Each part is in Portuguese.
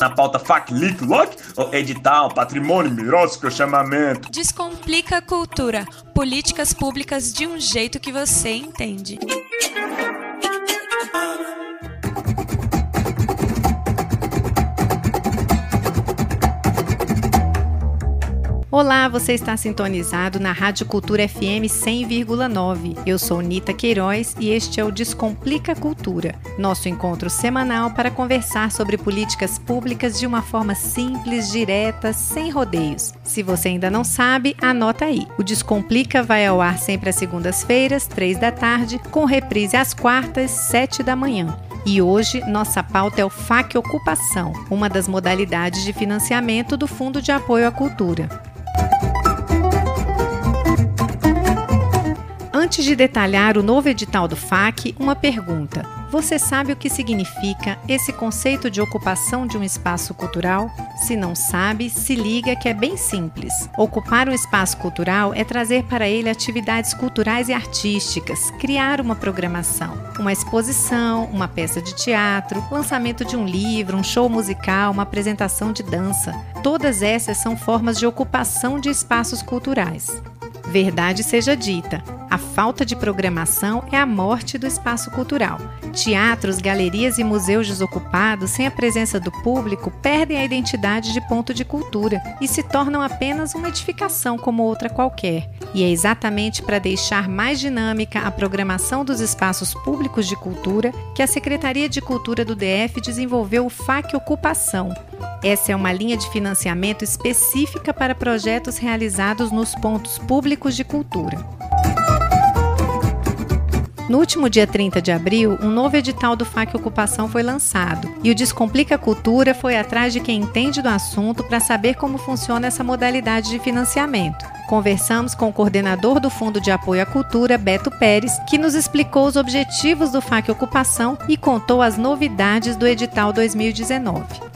Na pauta FAC, LIC, LOC, edital, patrimônio, mirósico, chamamento. Descomplica a cultura. Políticas públicas de um jeito que você entende. Olá, você está sintonizado na Rádio Cultura FM 100,9. Eu sou Nita Queiroz e este é o Descomplica Cultura, nosso encontro semanal para conversar sobre políticas públicas de uma forma simples, direta, sem rodeios. Se você ainda não sabe, anota aí. O Descomplica vai ao ar sempre às segundas-feiras, três da tarde, com reprise às quartas, sete da manhã. E hoje nossa pauta é o FAC Ocupação, uma das modalidades de financiamento do Fundo de Apoio à Cultura. Antes de detalhar o novo edital do FAC, uma pergunta. Você sabe o que significa esse conceito de ocupação de um espaço cultural? Se não sabe, se liga que é bem simples. Ocupar um espaço cultural é trazer para ele atividades culturais e artísticas, criar uma programação, uma exposição, uma peça de teatro, lançamento de um livro, um show musical, uma apresentação de dança. Todas essas são formas de ocupação de espaços culturais. Verdade seja dita, a falta de programação é a morte do espaço cultural. Teatros, galerias e museus desocupados, sem a presença do público, perdem a identidade de ponto de cultura e se tornam apenas uma edificação como outra qualquer. E é exatamente para deixar mais dinâmica a programação dos espaços públicos de cultura que a Secretaria de Cultura do DF desenvolveu o FAC Ocupação. Essa é uma linha de financiamento específica para projetos realizados nos pontos públicos de cultura. No último dia 30 de abril, um novo edital do FAC Ocupação foi lançado e o Descomplica Cultura foi atrás de quem entende do assunto para saber como funciona essa modalidade de financiamento. Conversamos com o coordenador do Fundo de Apoio à Cultura, Beto Pérez, que nos explicou os objetivos do FAC Ocupação e contou as novidades do edital 2019.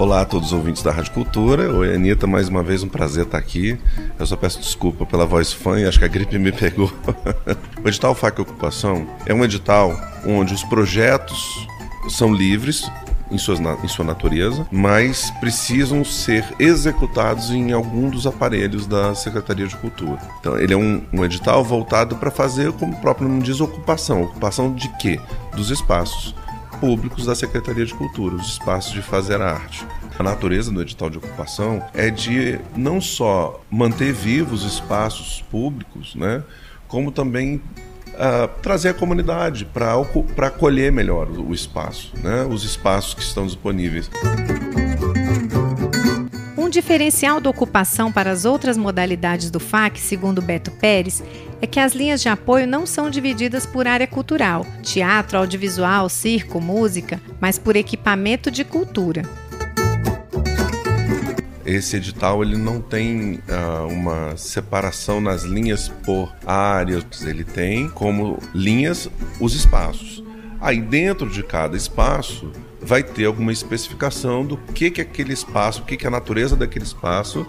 Olá a todos os ouvintes da Rádio Cultura. Oi, Anitta, mais uma vez um prazer estar aqui. Eu só peço desculpa pela voz fã, acho que a gripe me pegou. o edital FAC Ocupação é um edital onde os projetos são livres, em, suas, em, sua natureza, mas precisam ser executados em algum dos aparelhos da Secretaria de Cultura. Então, ele é um, um edital voltado para fazer, como o próprio nome diz, ocupação. Ocupação de quê? Dos espaços públicos da Secretaria de Cultura, os espaços de fazer arte. A natureza do edital de ocupação é de não só manter vivos os espaços públicos, né, como também uh, trazer a comunidade para acolher melhor o, o espaço, né, os espaços que estão disponíveis. Diferencial da ocupação para as outras modalidades do FAC, segundo Beto Pérez, é que as linhas de apoio não são divididas por área cultural, teatro, audiovisual, circo, música, mas por equipamento de cultura. Esse edital ele não tem uh, uma separação nas linhas por áreas, ele tem como linhas os espaços. Aí dentro de cada espaço vai ter alguma especificação do que, que aquele espaço, o que, que a natureza daquele espaço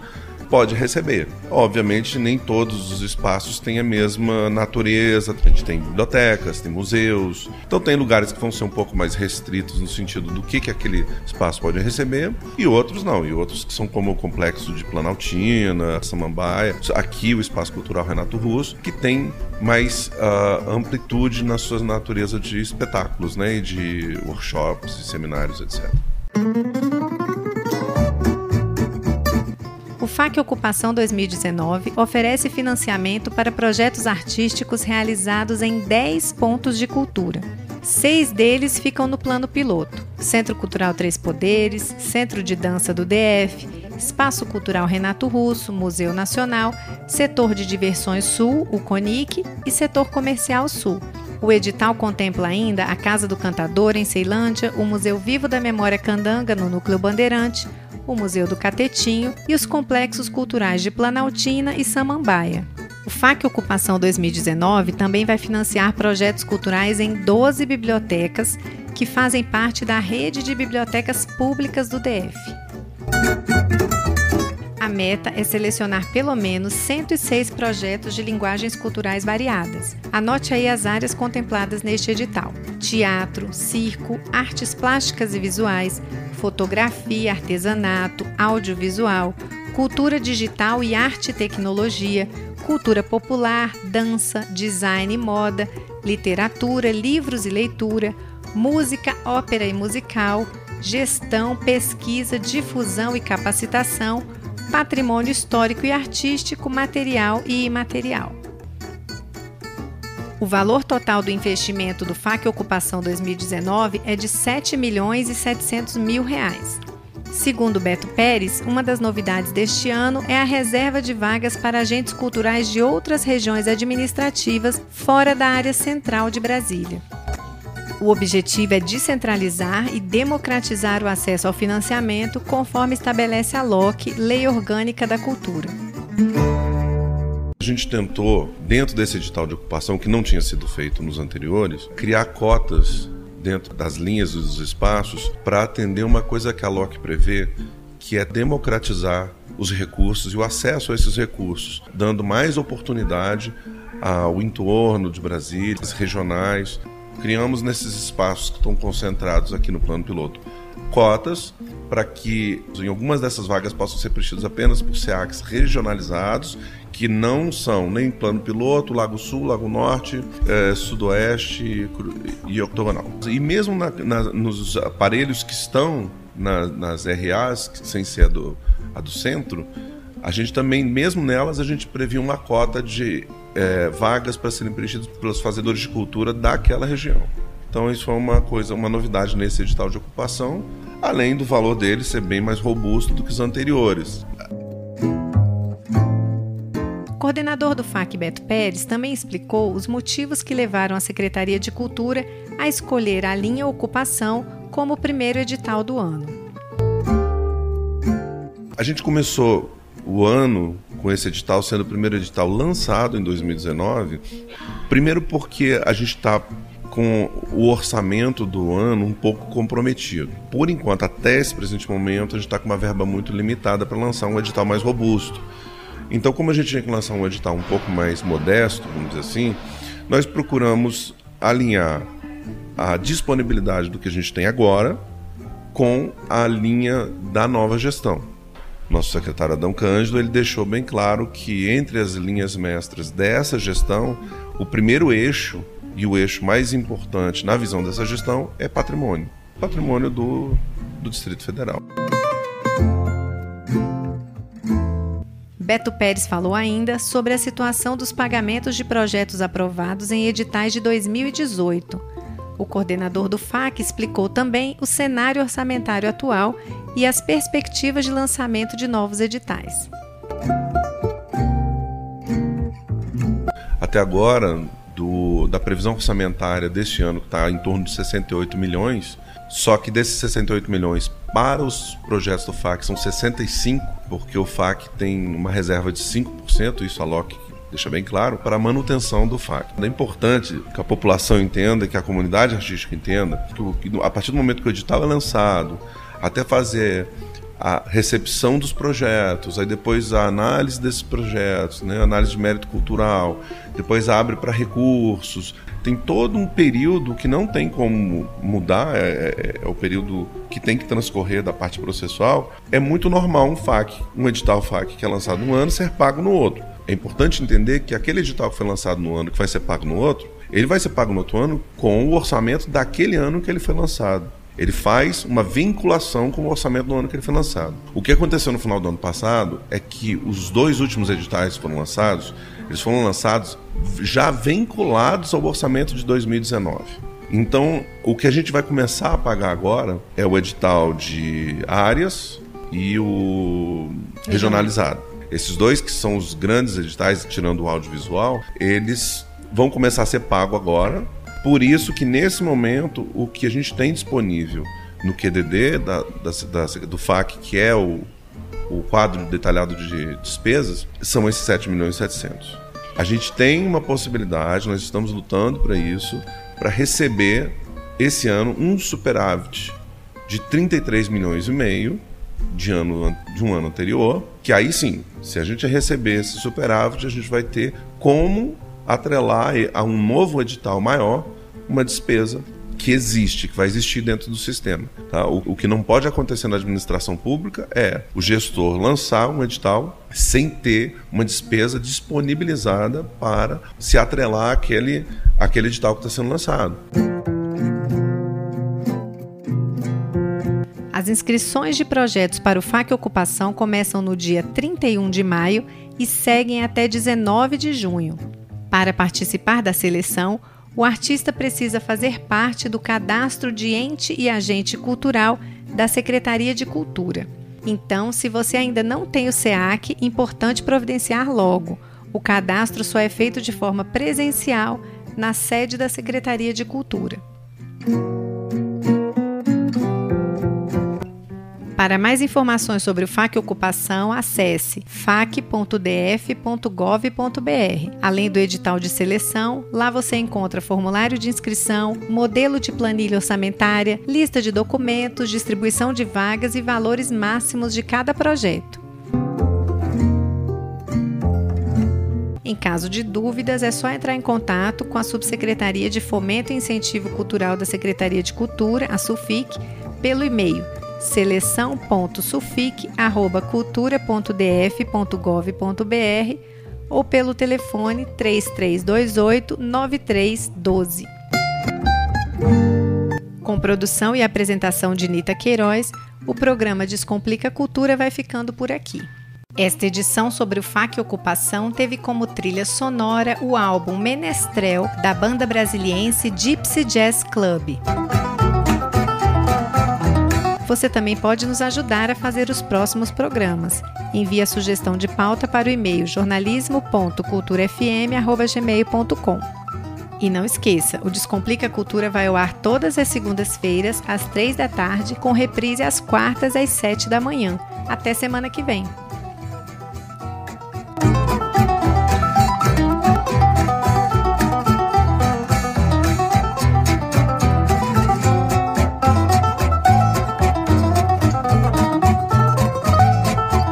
pode receber. Obviamente, nem todos os espaços têm a mesma natureza. A gente tem bibliotecas, tem museus. Então, tem lugares que vão ser um pouco mais restritos no sentido do que, que aquele espaço pode receber, e outros não. E outros que são como o complexo de Planaltina, Samambaia. Aqui, o Espaço Cultural Renato Russo, que tem mais uh, amplitude na sua natureza de espetáculos, né? E de workshops e seminários, etc. FAC Ocupação 2019 oferece financiamento para projetos artísticos realizados em 10 pontos de cultura. Seis deles ficam no plano piloto: Centro Cultural Três Poderes, Centro de Dança do DF, Espaço Cultural Renato Russo, Museu Nacional, Setor de Diversões Sul, o CONIC, e Setor Comercial Sul. O edital contempla ainda a Casa do Cantador em Ceilândia, o Museu Vivo da Memória Candanga no Núcleo Bandeirante, o Museu do Catetinho e os complexos culturais de Planaltina e Samambaia. O FAC Ocupação 2019 também vai financiar projetos culturais em 12 bibliotecas que fazem parte da rede de bibliotecas públicas do DF. A meta é selecionar pelo menos 106 projetos de linguagens culturais variadas. Anote aí as áreas contempladas neste edital: teatro, circo, artes plásticas e visuais, fotografia, artesanato, audiovisual, cultura digital e arte e tecnologia, cultura popular, dança, design e moda, literatura, livros e leitura, música, ópera e musical, gestão, pesquisa, difusão e capacitação, patrimônio histórico e artístico, material e imaterial. O valor total do investimento do FAC Ocupação 2019 é de 7 milhões e 700 mil reais. Segundo Beto Pérez, uma das novidades deste ano é a reserva de vagas para agentes culturais de outras regiões administrativas fora da área central de Brasília. O objetivo é descentralizar e democratizar o acesso ao financiamento, conforme estabelece a LOC, Lei Orgânica da Cultura. A gente tentou, dentro desse edital de ocupação, que não tinha sido feito nos anteriores, criar cotas dentro das linhas dos espaços para atender uma coisa que a LOC prevê, que é democratizar os recursos e o acesso a esses recursos, dando mais oportunidade ao entorno de Brasília, regionais, criamos nesses espaços que estão concentrados aqui no plano piloto cotas para que em algumas dessas vagas possam ser preenchidas apenas por SEACs regionalizados que não são nem plano piloto, Lago Sul, Lago Norte, é, Sudoeste e Octogonal. E mesmo na, na, nos aparelhos que estão na, nas RAs, sem ser a do, a do centro, a gente também, mesmo nelas, a gente previa uma cota de é, vagas para serem preenchidas pelos fazedores de cultura daquela região. Então isso foi uma coisa, uma novidade nesse edital de ocupação, além do valor dele ser bem mais robusto do que os anteriores. O coordenador do FAC, Beto Pérez, também explicou os motivos que levaram a Secretaria de Cultura a escolher a linha ocupação como o primeiro edital do ano. A gente começou o ano com esse edital sendo o primeiro edital lançado em 2019, primeiro porque a gente está com o orçamento do ano um pouco comprometido. Por enquanto, até esse presente momento, a gente está com uma verba muito limitada para lançar um edital mais robusto. Então, como a gente tinha que lançar um edital um pouco mais modesto, vamos dizer assim, nós procuramos alinhar a disponibilidade do que a gente tem agora com a linha da nova gestão nosso secretário Adão Cândido, ele deixou bem claro que entre as linhas mestras dessa gestão, o primeiro eixo e o eixo mais importante na visão dessa gestão é patrimônio. Patrimônio do, do Distrito Federal. Beto Pérez falou ainda sobre a situação dos pagamentos de projetos aprovados em editais de 2018 o coordenador do FAC explicou também o cenário orçamentário atual e as perspectivas de lançamento de novos editais. Até agora, do, da previsão orçamentária deste ano, que está em torno de 68 milhões, só que desses 68 milhões para os projetos do FAC são 65, porque o FAC tem uma reserva de 5%, isso a LOC deixa bem claro, para a manutenção do FAC. É importante que a população entenda, que a comunidade artística entenda, que a partir do momento que o edital é lançado, até fazer a recepção dos projetos, aí depois a análise desses projetos, né, análise de mérito cultural, depois abre para recursos. Tem todo um período que não tem como mudar, é, é, é, o período que tem que transcorrer da parte processual. É muito normal um FAC, um edital FAC que é lançado num ano, ser pago no outro. É importante entender que aquele edital que foi lançado no ano, que vai ser pago no outro, ele vai ser pago no outro ano com o orçamento daquele ano que ele foi lançado. Ele faz uma vinculação com o orçamento do ano que ele foi lançado. O que aconteceu no final do ano passado é que os dois últimos editais foram lançados, eles foram lançados já vinculados ao orçamento de 2019. Então, o que a gente vai começar a pagar agora é o edital de áreas e o regionalizado. Esses dois que são os grandes editais, tirando o audiovisual, eles vão começar a ser pago agora. Por isso que nesse momento o que a gente tem disponível no QDD da, da, da, do FAC, que é o, o quadro detalhado de despesas, são esses 7 milhões e 700. A gente tem uma possibilidade, nós estamos lutando para isso, para receber esse ano um superávit de 33 milhões e meio de, ano, de um ano anterior, que aí sim, se a gente receber esse superávit, a gente vai ter como atrelar a um novo edital maior uma despesa que existe, que vai existir dentro do sistema. Tá? O, o, que não pode acontecer na administração pública é o gestor lançar um edital sem ter uma despesa disponibilizada para se atrelar àquele, àquele edital que está sendo lançado. As inscrições de projetos para o FAC Ocupação começam no dia 31 de maio e seguem até 19 de junho. Para participar da seleção, o artista precisa fazer parte do cadastro de ente e agente cultural da Secretaria de Cultura. Então, se você ainda não tem o SEAC, importante providenciar logo. O cadastro só é feito de forma presencial na sede da Secretaria de Cultura. Para mais informações sobre o FAC Ocupação, acesse fac.df.gov.br. Além do edital de seleção, lá você encontra formulário de inscrição, modelo de planilha orçamentária, lista de documentos, distribuição de vagas e valores máximos de cada projeto. Em caso de dúvidas, é só entrar em contato com a Subsecretaria de Fomento e Incentivo Cultural da Secretaria de Cultura, a SUFIC, pelo e-mail seleção.sufic@cultura.df.gov.br ou pelo telefone 3328 9312. Com produção e apresentação de Nita Queiroz, o programa Descomplica Cultura vai ficando por aqui. Esta edição sobre o FAC Ocupação teve como trilha sonora o álbum Menestrel da banda brasiliense Gypsy Jazz Club. Você também pode nos ajudar a fazer os próximos programas. Envie a sugestão de pauta para o e-mail jornalismo.culturafm.gmail.com. E não esqueça, o Descomplica Cultura vai ao ar todas as segundas-feiras, às três da tarde, com reprise às quartas, às sete da manhã. Até semana que vem!